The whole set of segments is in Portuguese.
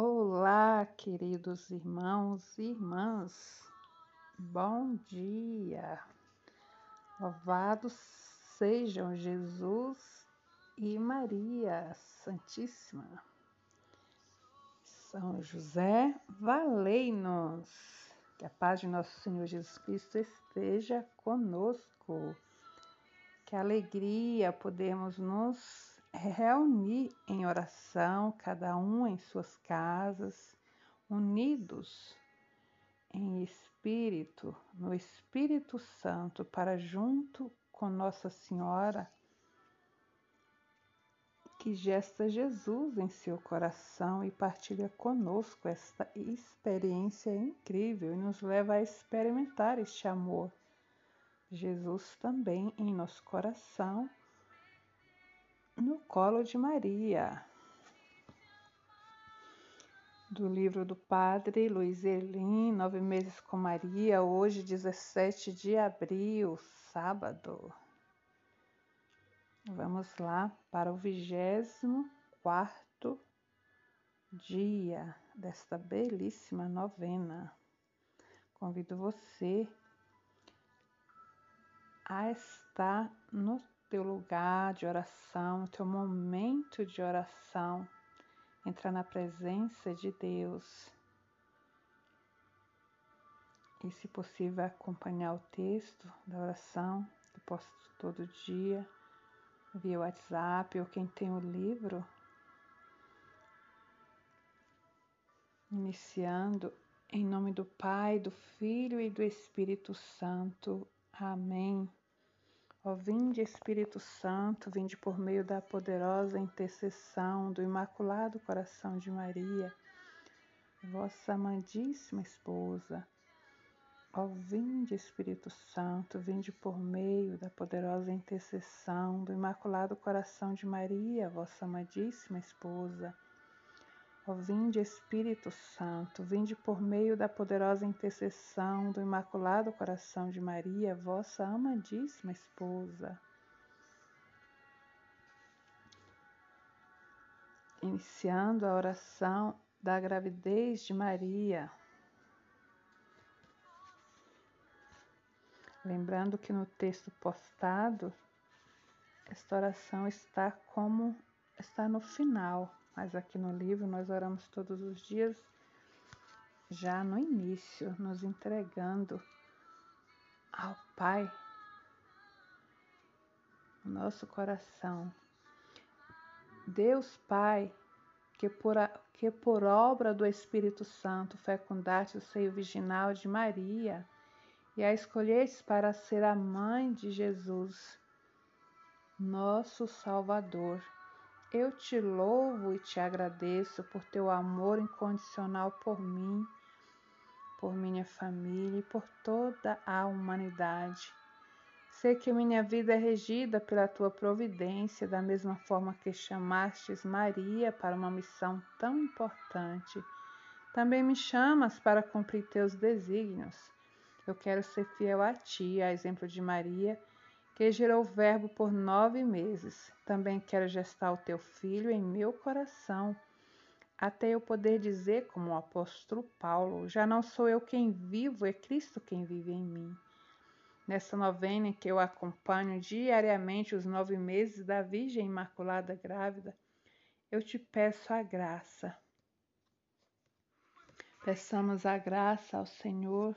Olá, queridos irmãos e irmãs, bom dia. Louvado sejam Jesus e Maria Santíssima. São José, valei-nos. Que a paz de nosso Senhor Jesus Cristo esteja conosco. Que alegria podemos nos reunir em oração, cada um em suas casas, unidos em espírito, no Espírito Santo, para junto com Nossa Senhora, que gesta Jesus em seu coração e partilha conosco esta experiência incrível e nos leva a experimentar este amor. Jesus também em nosso coração no colo de Maria. Do livro do Padre Luiz Erlim, Nove Meses com Maria, hoje, 17 de abril, sábado. Vamos lá para o vigésimo quarto dia desta belíssima novena. Convido você a estar no teu lugar de oração, teu momento de oração, entrar na presença de Deus. E, se possível, acompanhar o texto da oração que posto todo dia via WhatsApp ou quem tem o livro. Iniciando em nome do Pai, do Filho e do Espírito Santo. Amém. Ó vinde Espírito Santo, vinde por meio da poderosa intercessão do Imaculado Coração de Maria, vossa amadíssima esposa. Ó vinde Espírito Santo, vinde por meio da poderosa intercessão do Imaculado Coração de Maria, vossa amadíssima esposa. Vinde Espírito Santo, vinde por meio da poderosa intercessão do Imaculado Coração de Maria, vossa amadíssima esposa. Iniciando a oração da gravidez de Maria. Lembrando que no texto postado, esta oração está como está no final mas aqui no livro nós oramos todos os dias, já no início, nos entregando ao Pai, nosso coração. Deus Pai, que por, que por obra do Espírito Santo fecundaste o seio virginal de Maria e a escolheste para ser a mãe de Jesus, nosso Salvador eu te louvo e te agradeço por teu amor incondicional por mim, por minha família e por toda a humanidade. Sei que minha vida é regida pela tua providência, da mesma forma que chamastes Maria para uma missão tão importante. Também me chamas para cumprir teus desígnios. Eu quero ser fiel a ti, a exemplo de Maria que gerou o Verbo por nove meses. Também quero gestar o teu filho em meu coração, até eu poder dizer, como o apóstolo Paulo: Já não sou eu quem vivo, é Cristo quem vive em mim. Nessa novena em que eu acompanho diariamente os nove meses da Virgem Imaculada Grávida, eu te peço a graça. Peçamos a graça ao Senhor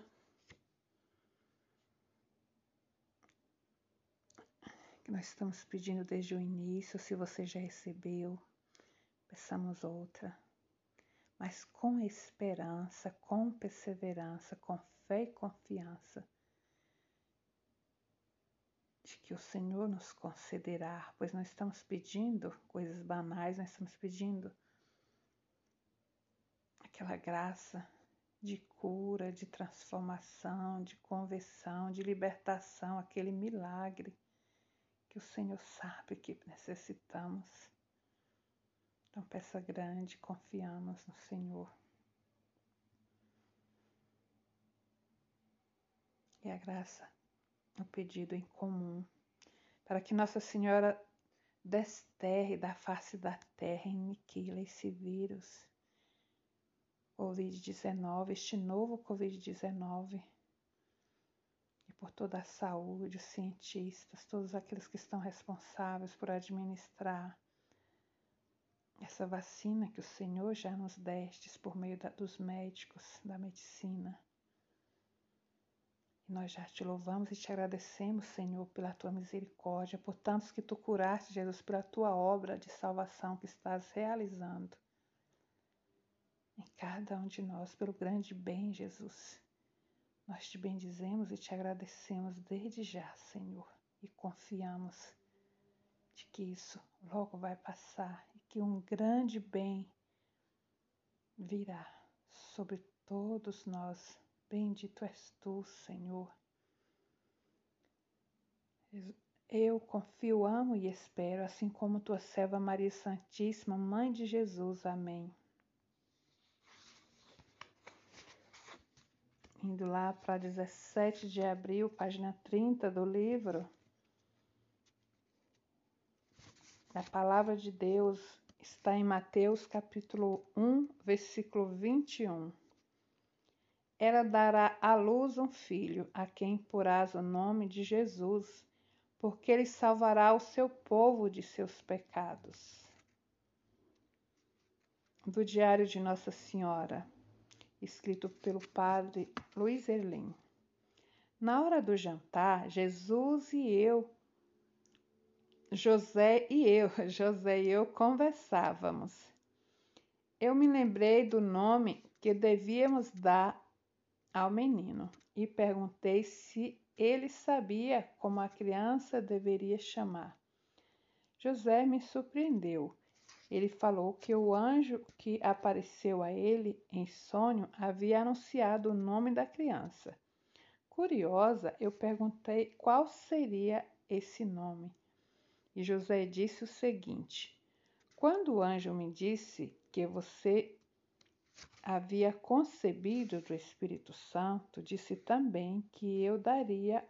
nós estamos pedindo desde o início, se você já recebeu, peçamos outra. Mas com esperança, com perseverança, com fé e confiança de que o Senhor nos concederá, pois não estamos pedindo coisas banais, nós estamos pedindo aquela graça de cura, de transformação, de conversão, de libertação, aquele milagre que o Senhor sabe que necessitamos. Então, peça grande, confiamos no Senhor. E a graça, o pedido em comum, para que Nossa Senhora desterre da face da terra, aniquila esse vírus Covid-19, este novo Covid-19, e por toda a saúde, os cientistas, todos aqueles que estão responsáveis por administrar essa vacina que o Senhor já nos destes por meio da, dos médicos, da medicina. E nós já te louvamos e te agradecemos, Senhor, pela tua misericórdia, por tantos que tu curaste, Jesus, pela tua obra de salvação que estás realizando em cada um de nós, pelo grande bem, Jesus. Nós te bendizemos e te agradecemos desde já, Senhor, e confiamos de que isso logo vai passar que um grande bem virá sobre todos nós. Bendito és tu, Senhor. Eu confio, amo e espero, assim como tua serva Maria Santíssima, Mãe de Jesus. Amém. Indo lá para 17 de abril, página 30 do livro. A palavra de Deus está em Mateus capítulo 1, versículo 21. Ela dará à luz um filho, a quem porás o nome de Jesus, porque ele salvará o seu povo de seus pecados. Do Diário de Nossa Senhora, escrito pelo padre Luiz Erlim. Na hora do jantar, Jesus e eu José e eu, José e eu conversávamos. Eu me lembrei do nome que devíamos dar ao menino e perguntei se ele sabia como a criança deveria chamar. José me surpreendeu. Ele falou que o anjo que apareceu a ele em sonho havia anunciado o nome da criança. Curiosa, eu perguntei qual seria esse nome. E José disse o seguinte: Quando o anjo me disse que você havia concebido do Espírito Santo, disse também que eu daria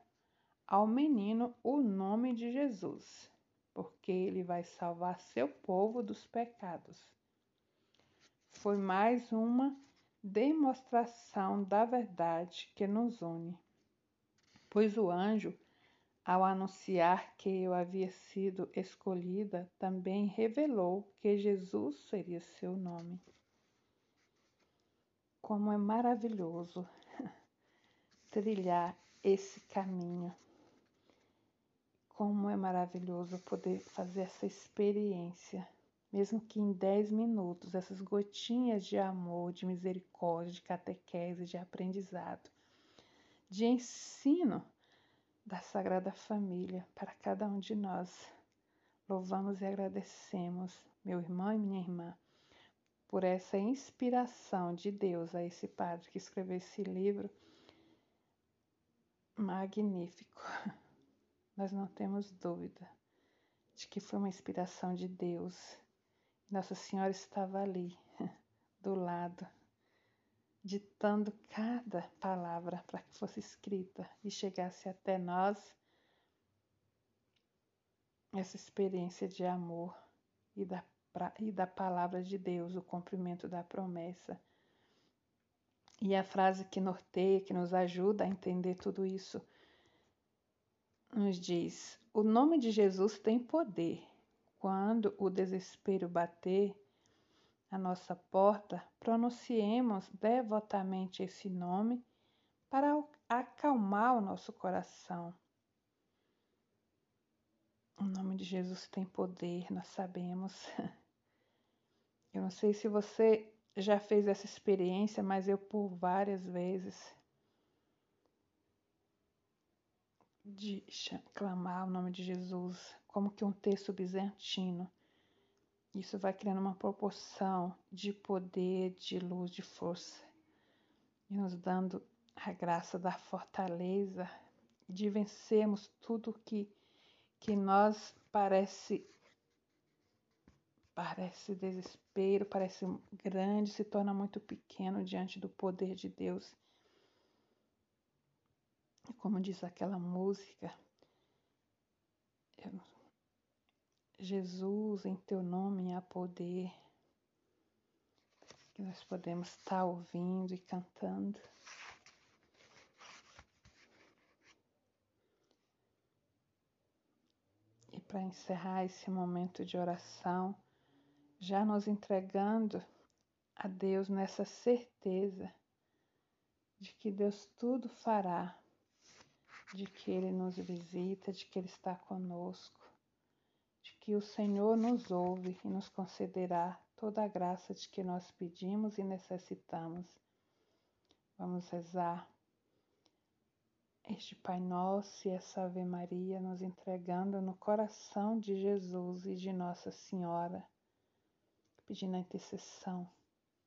ao menino o nome de Jesus, porque ele vai salvar seu povo dos pecados. Foi mais uma demonstração da verdade que nos une, pois o anjo ao anunciar que eu havia sido escolhida, também revelou que Jesus seria seu nome. Como é maravilhoso trilhar esse caminho. Como é maravilhoso poder fazer essa experiência, mesmo que em 10 minutos, essas gotinhas de amor, de misericórdia, de catequese, de aprendizado, de ensino da Sagrada Família para cada um de nós. Louvamos e agradecemos, meu irmão e minha irmã, por essa inspiração de Deus a esse padre que escreveu esse livro magnífico. Nós não temos dúvida de que foi uma inspiração de Deus. Nossa Senhora estava ali, do lado ditando cada palavra para que fosse escrita e chegasse até nós essa experiência de amor e da, e da palavra de Deus, o cumprimento da promessa. E a frase que norteia, que nos ajuda a entender tudo isso, nos diz: O nome de Jesus tem poder. Quando o desespero bater, à nossa porta, pronunciemos devotamente esse nome para acalmar o nosso coração. O nome de Jesus tem poder, nós sabemos. Eu não sei se você já fez essa experiência, mas eu por várias vezes de clamar o nome de Jesus, como que um texto bizantino isso vai criando uma proporção de poder, de luz, de força e nos dando a graça da fortaleza de vencermos tudo que que nós parece parece desespero, parece grande, se torna muito pequeno diante do poder de Deus. E como diz aquela música, Jesus, em teu nome há poder. que nós podemos estar ouvindo e cantando. E para encerrar esse momento de oração, já nos entregando a Deus nessa certeza de que Deus tudo fará, de que Ele nos visita, de que Ele está conosco, de que o Senhor nos ouve e nos concederá toda a graça de que nós pedimos e necessitamos. Vamos rezar este Pai Nosso e essa Ave Maria nos entregando no coração de Jesus e de Nossa Senhora, pedindo a intercessão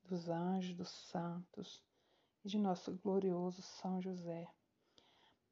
dos anjos, dos santos e de nosso glorioso São José.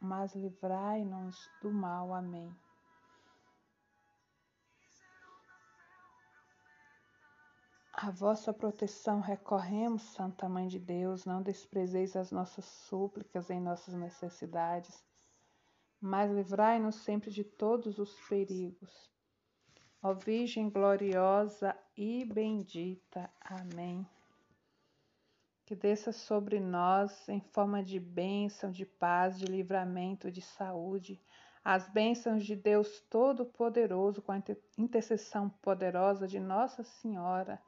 mas livrai-nos do mal. Amém. A vossa proteção recorremos, Santa Mãe de Deus, não desprezeis as nossas súplicas em nossas necessidades, mas livrai-nos sempre de todos os perigos. Ó Virgem gloriosa e bendita. Amém. Que desça sobre nós, em forma de bênção, de paz, de livramento, de saúde, as bênçãos de Deus Todo-Poderoso, com a intercessão poderosa de Nossa Senhora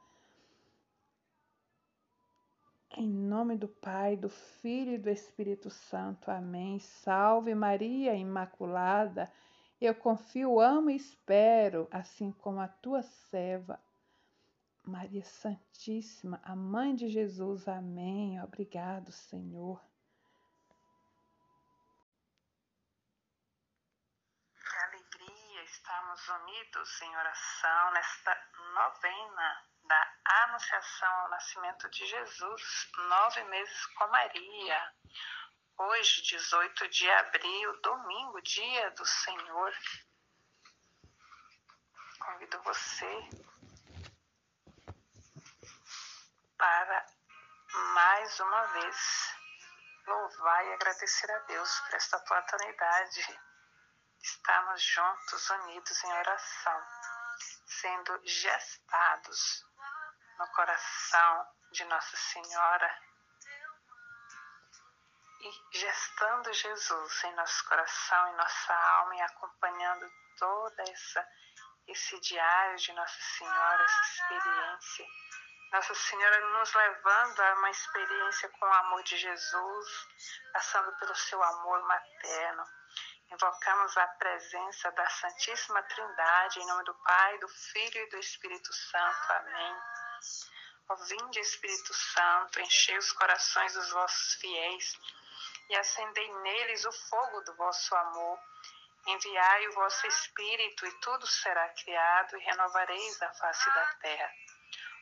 em nome do Pai, do Filho e do Espírito Santo. Amém. Salve Maria Imaculada. Eu confio, amo e espero, assim como a tua serva, Maria Santíssima, a Mãe de Jesus. Amém. Obrigado, Senhor. Que alegria estarmos unidos em oração nesta novena da Anunciação ao Nascimento de Jesus, nove meses com Maria. Hoje, 18 de abril, domingo, dia do Senhor. Convido você para mais uma vez louvar e agradecer a Deus por esta oportunidade. Estamos juntos, unidos em oração, sendo gestados no coração de Nossa Senhora e gestando Jesus em nosso coração, em nossa alma e acompanhando toda essa esse diário de Nossa Senhora, essa experiência. Nossa Senhora nos levando a uma experiência com o amor de Jesus, passando pelo seu amor materno. Invocamos a presença da Santíssima Trindade em nome do Pai, do Filho e do Espírito Santo. Amém. Ó vinde, Espírito Santo, enchei os corações dos vossos fiéis e acendei neles o fogo do vosso amor. Enviai o vosso Espírito e tudo será criado e renovareis a face da terra.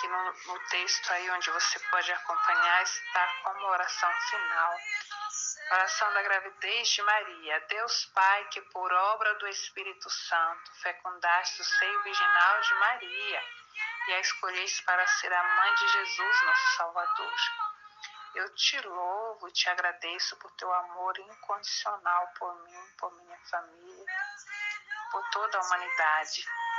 que no, no, texto aí onde você pode acompanhar está como oração final. Oração da gravidez de Maria. Deus Pai, que por obra do Espírito Santo fecundaste o seio virginal de Maria e a escolheis para ser a mãe de Jesus, nosso Salvador. Eu te louvo te agradeço por teu amor incondicional por mim, por minha família, por toda a humanidade.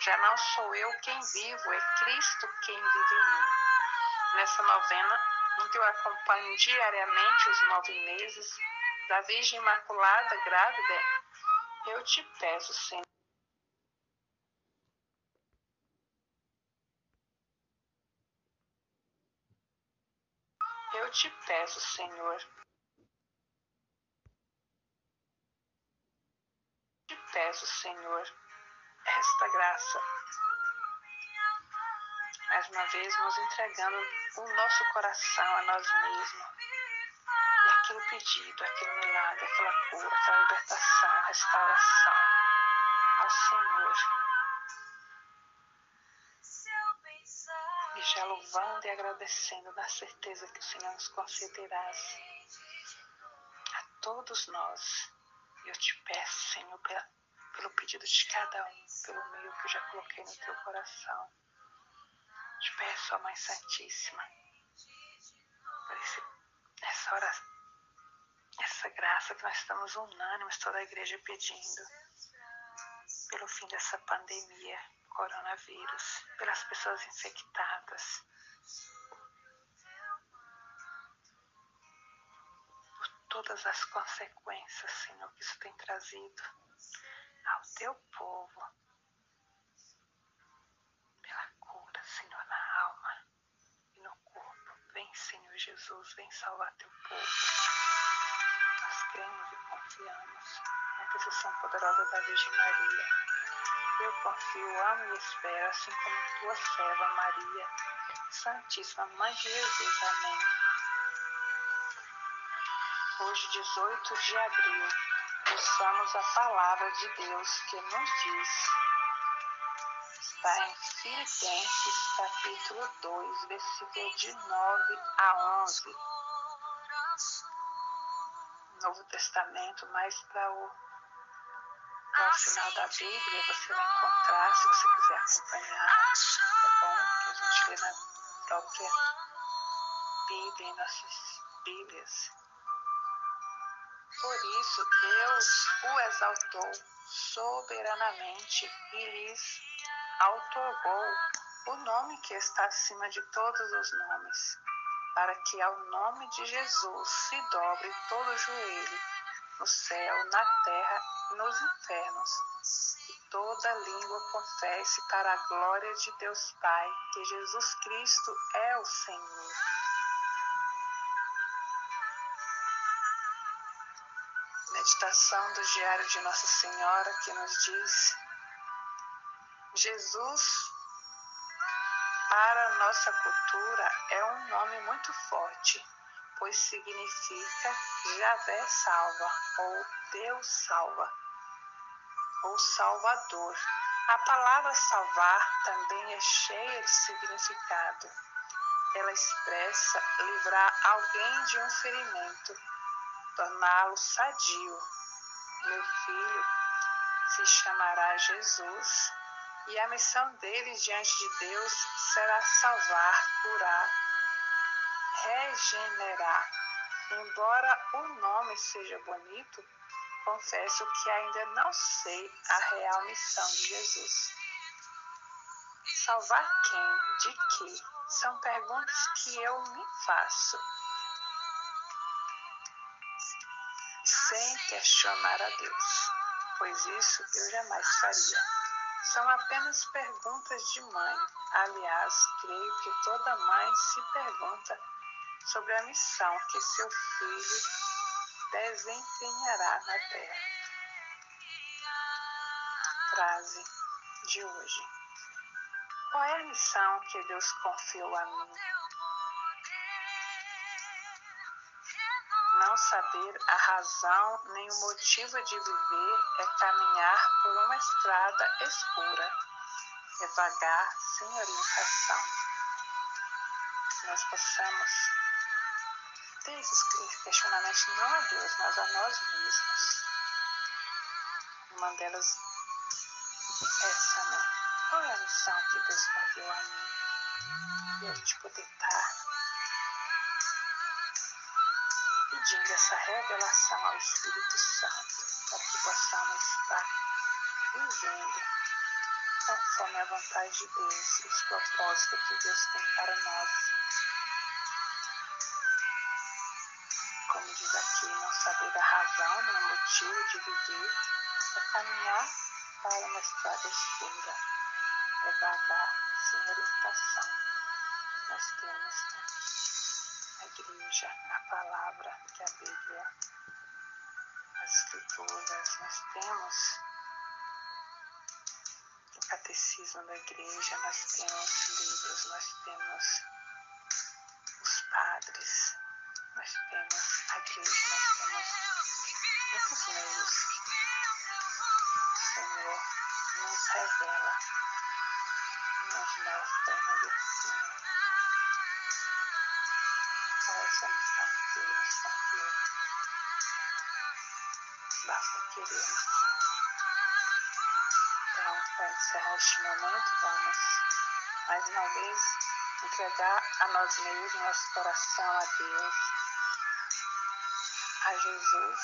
Já não sou eu quem vivo, é Cristo quem vive em mim. Nessa novena, em que eu acompanho diariamente os nove meses da Virgem Imaculada grávida, eu te peço, Senhor. Eu te peço, Senhor, te peço, Senhor, esta graça. Mais uma vez, nos entregando o nosso coração a nós mesmos. E aquele pedido, aquele milagre, aquela cura, aquela libertação, restauração ao Senhor. E já louvando e agradecendo na certeza que o Senhor nos concederá a todos nós. Eu te peço, Senhor, pela pelo pedido de cada um, pelo meio que eu já coloquei no teu coração. Te peço, ó Mãe Santíssima, por esse, essa essa graça que nós estamos unânimes, toda a igreja pedindo, pelo fim dessa pandemia, coronavírus, pelas pessoas infectadas. Por todas as consequências, Senhor, que isso tem trazido ao teu povo pela cura, Senhor, na alma e no corpo. Vem, Senhor Jesus, vem salvar teu povo. Nós cremos e confiamos na intercessão poderosa da Virgem Maria. Eu confio, amo e espero, assim como tua serva Maria, Santíssima Mãe de Jesus. Amém. Hoje, 18 de abril, ouçamos a palavra de Deus que nos diz. Está em Filipenses capítulo 2, versículo de 9 a 11. Novo Testamento, mais para o, para o final da Bíblia, você vai encontrar, se você quiser acompanhar, é bom que a gente lê na própria Bíblia, em nossas Bíblias. Por isso Deus o exaltou soberanamente e lhes outorgou o nome que está acima de todos os nomes, para que ao nome de Jesus se dobre todo o joelho, no céu, na terra e nos infernos, e toda língua confesse para a glória de Deus Pai que Jesus Cristo é o Senhor. Meditação do Diário de Nossa Senhora que nos diz: Jesus, para nossa cultura, é um nome muito forte, pois significa Javé salva, ou Deus salva, ou Salvador. A palavra salvar também é cheia de significado. Ela expressa livrar alguém de um ferimento torná-lo sadio. Meu filho se chamará Jesus e a missão dele diante de Deus será salvar, curar, regenerar. Embora o nome seja bonito, confesso que ainda não sei a real missão de Jesus. Salvar quem? De que? São perguntas que eu me faço. Sem questionar a Deus, pois isso eu jamais faria. São apenas perguntas de mãe. Aliás, creio que toda mãe se pergunta sobre a missão que seu filho desempenhará na terra. Frase de hoje. Qual é a missão que Deus confiou a mim? Não saber a razão nem o motivo de viver é caminhar por uma estrada escura, devagar, sem orientação. Nós possamos ter esses questionamentos não a Deus, mas a nós mesmos. Uma delas, essa, né? Qual é a missão que Deus confiou a mim? E a gente poder estar pedindo essa revelação ao Espírito Santo, para que possamos estar vivendo conforme a vontade de Deus e os propósitos que Deus tem para nós. Como diz aqui, não saber a razão nem o motivo de viver é caminhar para uma estrada escura, é vagar sem orientação. Nós temos a igreja, a palavra, que a Bíblia, as escrituras, nós temos catecismo da igreja, nós temos livros, nós temos os padres, nós temos a igreja, nós temos muitos meios o Senhor nos revela nos mostra nos ensina. Missão que? Basta querermos para encerrar este momento, vamos mais uma vez entregar a nós mesmos, nosso coração a Deus, a Jesus,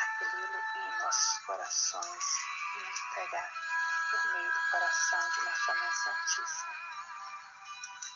acolhê-lo em nossos corações e nos entregar por meio do coração de nossa Mãe Santíssima.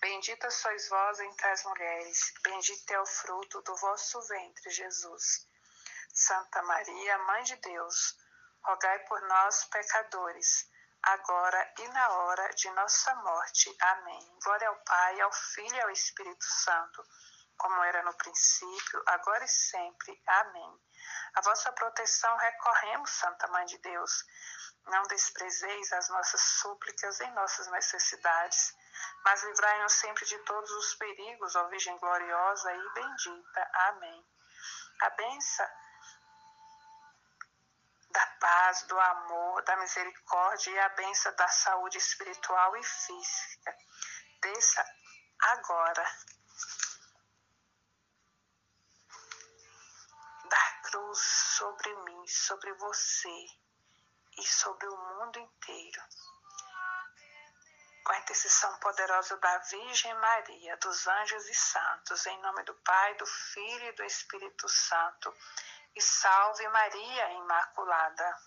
Bendita sois vós entre as mulheres, bendito é o fruto do vosso ventre, Jesus. Santa Maria, Mãe de Deus, rogai por nós, pecadores, agora e na hora de nossa morte. Amém. Glória ao Pai, ao Filho e ao Espírito Santo, como era no princípio, agora e sempre. Amém. A vossa proteção recorremos, Santa Mãe de Deus. Não desprezeis as nossas súplicas em nossas necessidades mas livrai-nos sempre de todos os perigos, ó Virgem gloriosa e bendita. Amém. A benção da paz, do amor, da misericórdia e a benção da saúde espiritual e física. Desça agora da cruz sobre mim, sobre você e sobre o mundo inteiro com a intercessão poderosa da Virgem Maria, dos anjos e santos, em nome do Pai, do Filho e do Espírito Santo. E salve Maria Imaculada.